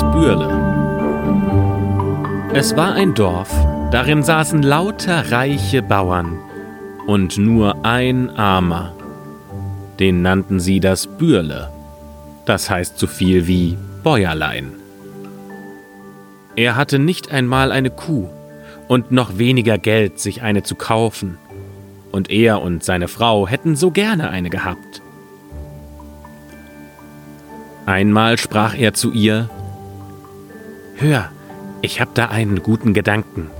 Das Bürle. Es war ein Dorf, darin saßen lauter reiche Bauern und nur ein Armer. Den nannten sie das Bürle. Das heißt so viel wie Bäuerlein. Er hatte nicht einmal eine Kuh und noch weniger Geld, sich eine zu kaufen. Und er und seine Frau hätten so gerne eine gehabt. Einmal sprach er zu ihr Hör, ich hab da einen guten Gedanken.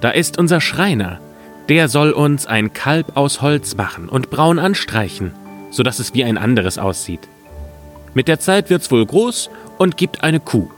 Da ist unser Schreiner, der soll uns ein Kalb aus Holz machen und braun anstreichen, so dass es wie ein anderes aussieht. Mit der Zeit wird's wohl groß und gibt eine Kuh.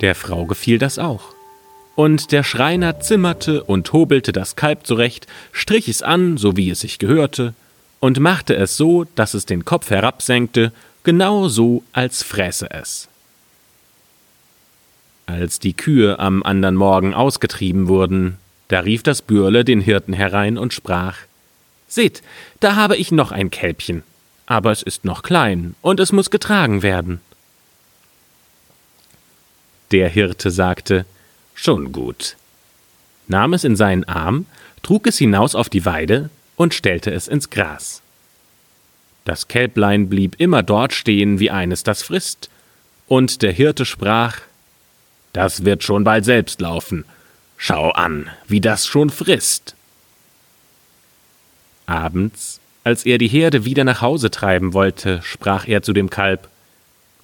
Der Frau gefiel das auch. Und der Schreiner zimmerte und hobelte das Kalb zurecht, strich es an, so wie es sich gehörte, und machte es so, dass es den Kopf herabsenkte, genau so, als fräße es. Als die Kühe am andern Morgen ausgetrieben wurden, da rief das Bürle den Hirten herein und sprach Seht, da habe ich noch ein Kälbchen, aber es ist noch klein, und es muss getragen werden. Der Hirte sagte Schon gut, nahm es in seinen Arm, trug es hinaus auf die Weide und stellte es ins Gras. Das Kälblein blieb immer dort stehen, wie eines das frisst, und der Hirte sprach Das wird schon bald selbst laufen, schau an, wie das schon frisst. Abends, als er die Herde wieder nach Hause treiben wollte, sprach er zu dem Kalb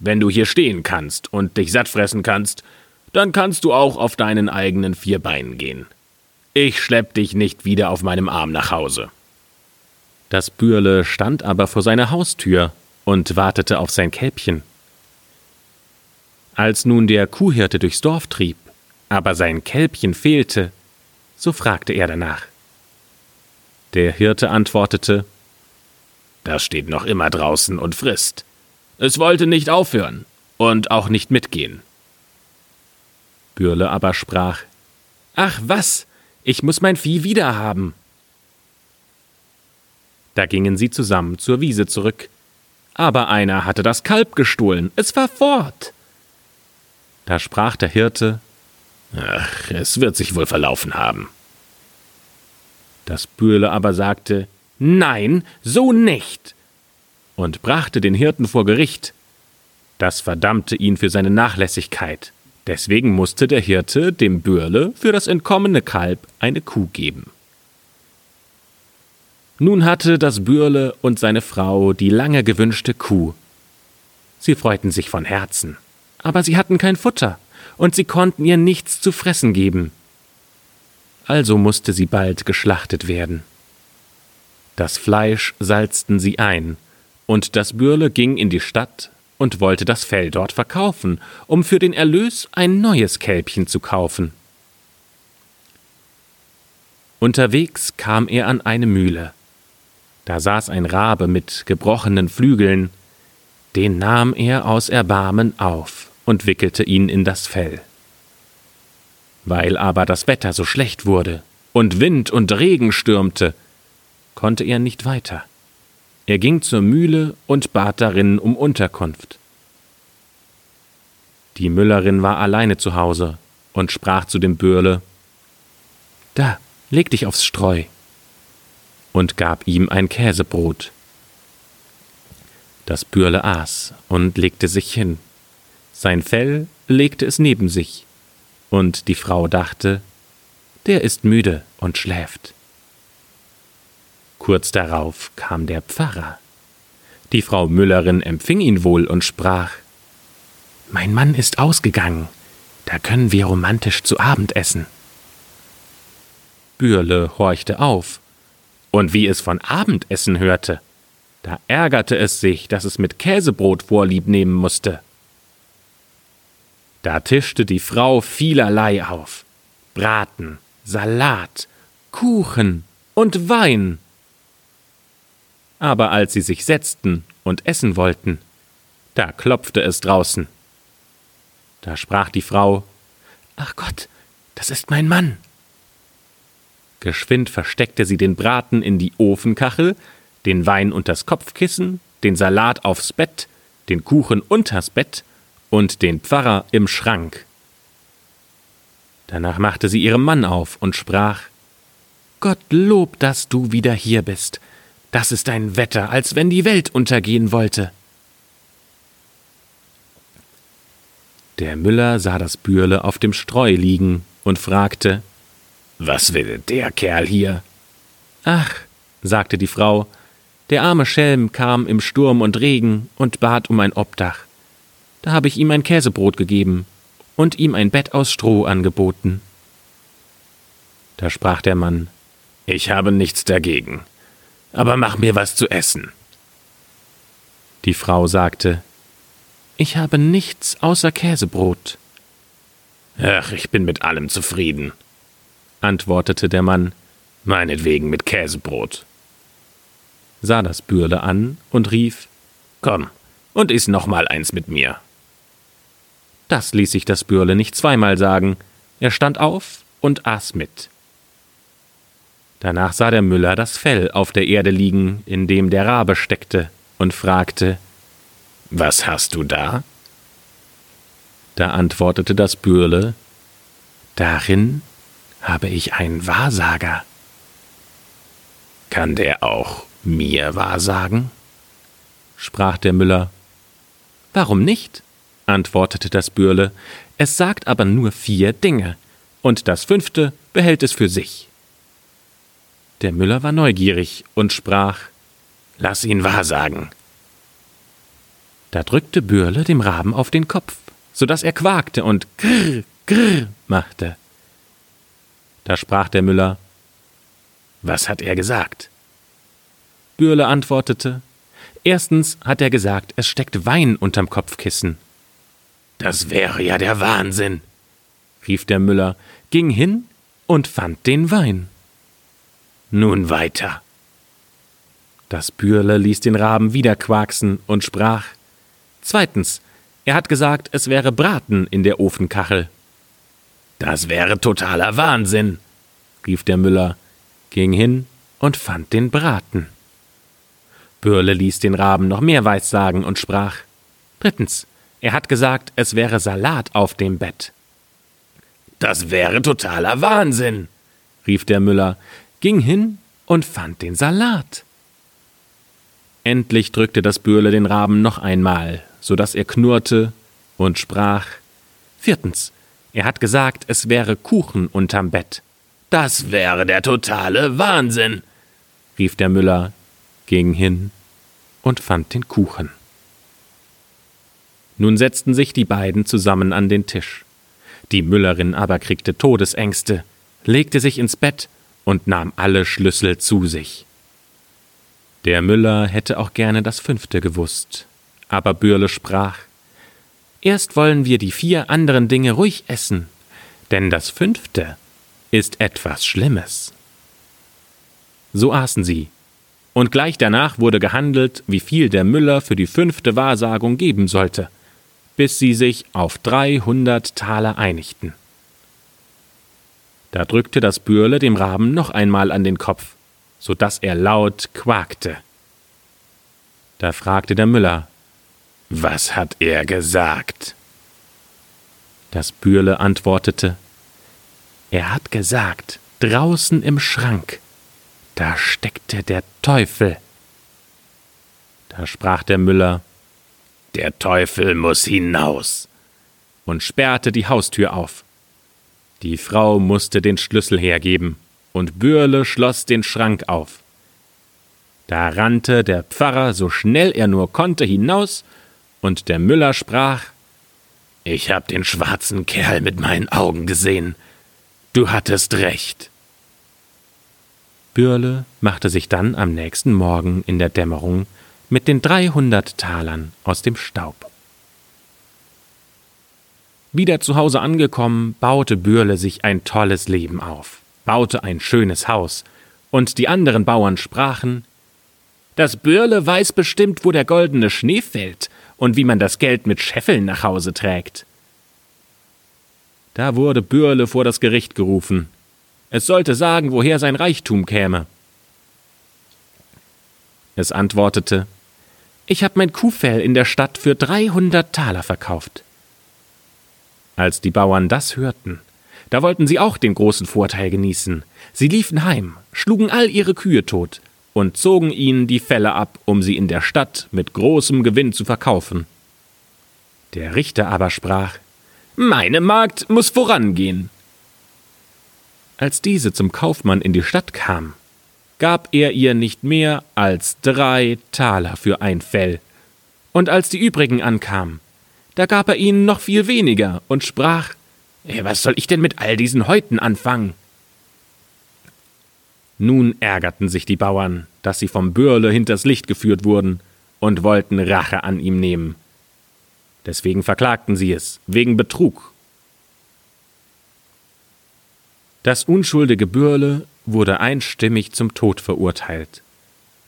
Wenn du hier stehen kannst und dich satt fressen kannst, dann kannst du auch auf deinen eigenen vier Beinen gehen. Ich schlepp dich nicht wieder auf meinem Arm nach Hause. Das Bürle stand aber vor seiner Haustür und wartete auf sein Kälbchen. Als nun der Kuhhirte durchs Dorf trieb, aber sein Kälbchen fehlte, so fragte er danach. Der Hirte antwortete Das steht noch immer draußen und frisst. Es wollte nicht aufhören und auch nicht mitgehen. Bürle aber sprach Ach was, ich muss mein Vieh wiederhaben. Da gingen sie zusammen zur Wiese zurück. Aber einer hatte das Kalb gestohlen, es war fort. Da sprach der Hirte Ach, es wird sich wohl verlaufen haben. Das Bürle aber sagte Nein, so nicht, und brachte den Hirten vor Gericht. Das verdammte ihn für seine Nachlässigkeit. Deswegen musste der Hirte dem Bürle für das entkommene Kalb eine Kuh geben. Nun hatte das Bürle und seine Frau die lange gewünschte Kuh. Sie freuten sich von Herzen, aber sie hatten kein Futter, und sie konnten ihr nichts zu fressen geben. Also musste sie bald geschlachtet werden. Das Fleisch salzten sie ein, und das Bürle ging in die Stadt und wollte das Fell dort verkaufen, um für den Erlös ein neues Kälbchen zu kaufen. Unterwegs kam er an eine Mühle. Da saß ein Rabe mit gebrochenen Flügeln, den nahm er aus Erbarmen auf und wickelte ihn in das Fell. Weil aber das Wetter so schlecht wurde und Wind und Regen stürmte, konnte er nicht weiter. Er ging zur Mühle und bat darin um Unterkunft. Die Müllerin war alleine zu Hause und sprach zu dem Bürle Da, leg dich aufs Streu und gab ihm ein Käsebrot. Das Bürle aß und legte sich hin. Sein Fell legte es neben sich, und die Frau dachte, der ist müde und schläft. Kurz darauf kam der Pfarrer. Die Frau Müllerin empfing ihn wohl und sprach Mein Mann ist ausgegangen, da können wir romantisch zu Abend essen. Bürle horchte auf und wie es von Abendessen hörte, da ärgerte es sich, dass es mit Käsebrot Vorlieb nehmen musste. Da tischte die Frau vielerlei auf Braten, Salat, Kuchen und Wein. Aber als sie sich setzten und essen wollten, da klopfte es draußen. Da sprach die Frau Ach Gott, das ist mein Mann. Geschwind versteckte sie den Braten in die Ofenkachel, den Wein unters Kopfkissen, den Salat aufs Bett, den Kuchen unters Bett und den Pfarrer im Schrank. Danach machte sie ihrem Mann auf und sprach Gottlob, dass du wieder hier bist. Das ist ein Wetter, als wenn die Welt untergehen wollte. Der Müller sah das Bürle auf dem Streu liegen und fragte Was will der Kerl hier? Ach, sagte die Frau, der arme Schelm kam im Sturm und Regen und bat um ein Obdach. Da habe ich ihm ein Käsebrot gegeben und ihm ein Bett aus Stroh angeboten. Da sprach der Mann Ich habe nichts dagegen, aber mach mir was zu essen. Die Frau sagte Ich habe nichts außer Käsebrot. Ach, ich bin mit allem zufrieden, antwortete der Mann, meinetwegen mit Käsebrot sah das Bürle an und rief Komm und iss noch mal eins mit mir. Das ließ sich das Bürle nicht zweimal sagen. Er stand auf und aß mit. Danach sah der Müller das Fell auf der Erde liegen, in dem der Rabe steckte, und fragte Was hast du da? Da antwortete das Bürle Darin habe ich einen Wahrsager. Kann der auch mir wahrsagen? sprach der Müller. Warum nicht? Antwortete das Bürle, es sagt aber nur vier Dinge, und das fünfte behält es für sich. Der Müller war neugierig und sprach Lass ihn wahrsagen. Da drückte Bürle dem Raben auf den Kopf, so dass er quakte und grrr, grrr machte. Da sprach der Müller Was hat er gesagt? Bürle antwortete Erstens hat er gesagt, es steckt Wein unterm Kopfkissen. Das wäre ja der Wahnsinn, rief der Müller, ging hin und fand den Wein. Nun weiter. Das Bürle ließ den Raben wieder quaksen und sprach Zweitens, er hat gesagt, es wäre Braten in der Ofenkachel. Das wäre totaler Wahnsinn, rief der Müller, ging hin und fand den Braten. Bürle ließ den Raben noch mehr weissagen und sprach Drittens, er hat gesagt, es wäre Salat auf dem Bett. Das wäre totaler Wahnsinn, rief der Müller, ging hin und fand den Salat. Endlich drückte das Bürle den Raben noch einmal, so dass er knurrte und sprach Viertens, er hat gesagt, es wäre Kuchen unterm Bett. Das wäre der totale Wahnsinn, rief der Müller, ging hin und fand den Kuchen. Nun setzten sich die beiden zusammen an den Tisch. Die Müllerin aber kriegte Todesängste, legte sich ins Bett und nahm alle Schlüssel zu sich. Der Müller hätte auch gerne das fünfte gewusst, aber Bürle sprach Erst wollen wir die vier anderen Dinge ruhig essen, denn das fünfte ist etwas Schlimmes. So aßen sie, und gleich danach wurde gehandelt, wie viel der Müller für die fünfte Wahrsagung geben sollte, bis sie sich auf dreihundert Taler einigten. Da drückte das Bürle dem Raben noch einmal an den Kopf, so dass er laut quakte. Da fragte der Müller, was hat er gesagt? Das Bürle antwortete, er hat gesagt, draußen im Schrank da steckte der Teufel. Da sprach der Müller Der Teufel muss hinaus und sperrte die Haustür auf. Die Frau musste den Schlüssel hergeben, und Bürle schloss den Schrank auf. Da rannte der Pfarrer so schnell er nur konnte hinaus, und der Müller sprach Ich hab den schwarzen Kerl mit meinen Augen gesehen. Du hattest recht. Bürle machte sich dann am nächsten Morgen in der Dämmerung mit den dreihundert Talern aus dem Staub. Wieder zu Hause angekommen, baute Bürle sich ein tolles Leben auf, baute ein schönes Haus, und die anderen Bauern sprachen Das Bürle weiß bestimmt, wo der goldene Schnee fällt und wie man das Geld mit Scheffeln nach Hause trägt. Da wurde Bürle vor das Gericht gerufen, es sollte sagen, woher sein Reichtum käme. Es antwortete, ich habe mein Kuhfell in der Stadt für dreihundert Taler verkauft. Als die Bauern das hörten, da wollten sie auch den großen Vorteil genießen. Sie liefen heim, schlugen all ihre Kühe tot und zogen ihnen die Felle ab, um sie in der Stadt mit großem Gewinn zu verkaufen. Der Richter aber sprach Meine Magd muss vorangehen. Als diese zum Kaufmann in die Stadt kam, gab er ihr nicht mehr als drei Taler für ein Fell. Und als die übrigen ankamen, da gab er ihnen noch viel weniger und sprach Was soll ich denn mit all diesen Häuten anfangen? Nun ärgerten sich die Bauern, dass sie vom Bürle hinters Licht geführt wurden und wollten Rache an ihm nehmen. Deswegen verklagten sie es, wegen Betrug. Das unschuldige Bürle wurde einstimmig zum Tod verurteilt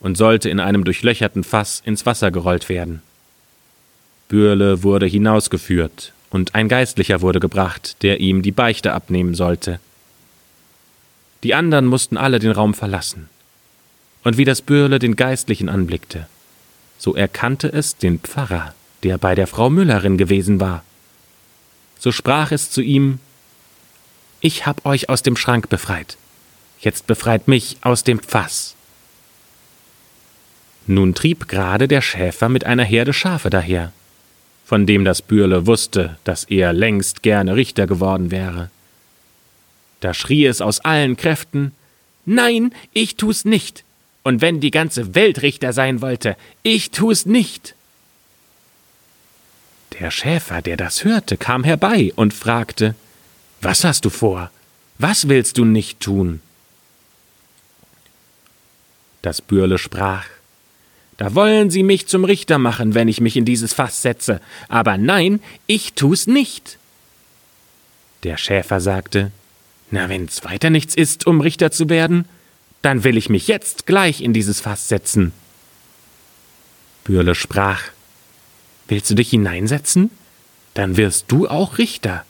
und sollte in einem durchlöcherten Fass ins Wasser gerollt werden. Bürle wurde hinausgeführt, und ein Geistlicher wurde gebracht, der ihm die Beichte abnehmen sollte. Die anderen mussten alle den Raum verlassen. Und wie das Bürle den Geistlichen anblickte, so erkannte es den Pfarrer, der bei der Frau Müllerin gewesen war. So sprach es zu ihm Ich hab euch aus dem Schrank befreit, jetzt befreit mich aus dem Fass. Nun trieb gerade der Schäfer mit einer Herde Schafe daher, von dem das Bürle wusste, dass er längst gerne Richter geworden wäre. Da schrie es aus allen Kräften Nein, ich tu's nicht. Und wenn die ganze Welt Richter sein wollte, ich tu's nicht. Der Schäfer, der das hörte, kam herbei und fragte Was hast du vor? Was willst du nicht tun? Das Bürle sprach Da wollen sie mich zum Richter machen, wenn ich mich in dieses Fass setze, aber nein, ich tu's nicht. Der Schäfer sagte na, wenn's weiter nichts ist, um Richter zu werden, dann will ich mich jetzt gleich in dieses Fass setzen. Bürle sprach, Willst du dich hineinsetzen? Dann wirst du auch Richter.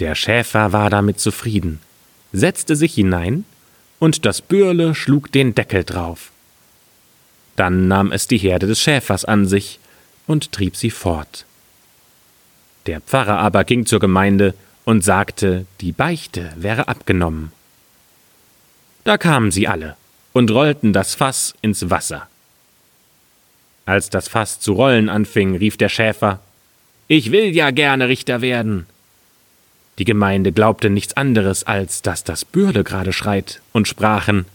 Der Schäfer war damit zufrieden, setzte sich hinein, und das Bürle schlug den Deckel drauf. Dann nahm es die Herde des Schäfers an sich und trieb sie fort. Der Pfarrer aber ging zur Gemeinde und sagte, die Beichte wäre abgenommen. Da kamen sie alle und rollten das Fass ins Wasser. Als das Fass zu rollen anfing, rief der Schäfer Ich will ja gerne Richter werden. Die Gemeinde glaubte nichts anderes, als dass das Bürle gerade schreit, und sprachen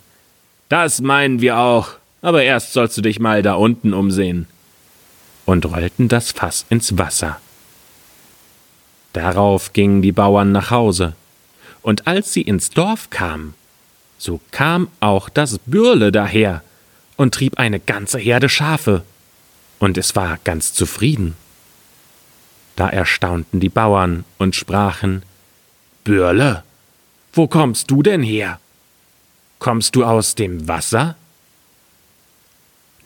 Das meinen wir auch, aber erst sollst du dich mal da unten umsehen. Und rollten das Fass ins Wasser. Darauf gingen die Bauern nach Hause, und als sie ins Dorf kamen, so kam auch das Bürle daher und trieb eine ganze Herde Schafe, und es war ganz zufrieden. Da erstaunten die Bauern und sprachen Bürle, wo kommst du denn her? Kommst du aus dem Wasser?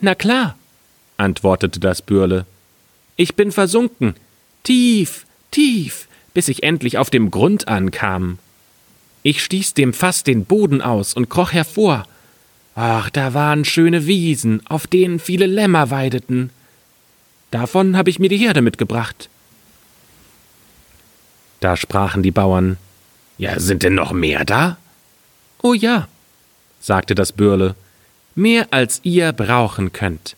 Na klar, antwortete das Bürle, ich bin versunken, tief, tief, bis ich endlich auf dem Grund ankam. Ich stieß dem Fass den Boden aus und kroch hervor. Ach, da waren schöne Wiesen, auf denen viele Lämmer weideten. Davon habe ich mir die Herde mitgebracht. Da sprachen die Bauern Ja, sind denn noch mehr da? Oh ja, sagte das Bürle, mehr als ihr brauchen könnt.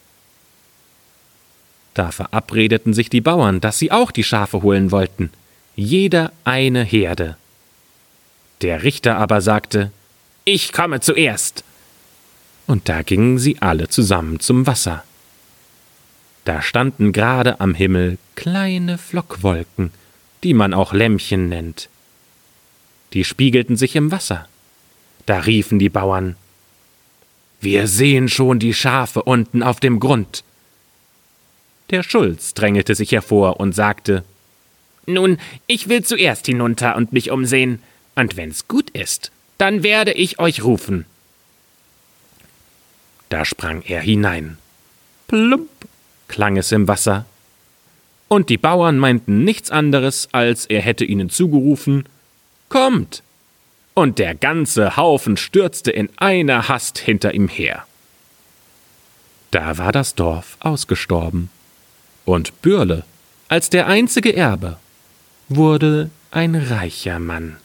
Da verabredeten sich die Bauern, dass sie auch die Schafe holen wollten, jeder eine Herde. Der Richter aber sagte Ich komme zuerst. Und da gingen sie alle zusammen zum Wasser. Da standen gerade am Himmel kleine Flockwolken, die man auch Lämmchen nennt. Die spiegelten sich im Wasser. Da riefen die Bauern Wir sehen schon die Schafe unten auf dem Grund. Der Schulz drängelte sich hervor und sagte Nun, ich will zuerst hinunter und mich umsehen, und wenn's gut ist, dann werde ich euch rufen. Da sprang er hinein. Plump klang es im Wasser. Und die Bauern meinten nichts anderes, als er hätte ihnen zugerufen Kommt. Und der ganze Haufen stürzte in einer Hast hinter ihm her. Da war das Dorf ausgestorben und Bürle als der einzige Erbe, wurde ein reicher Mann.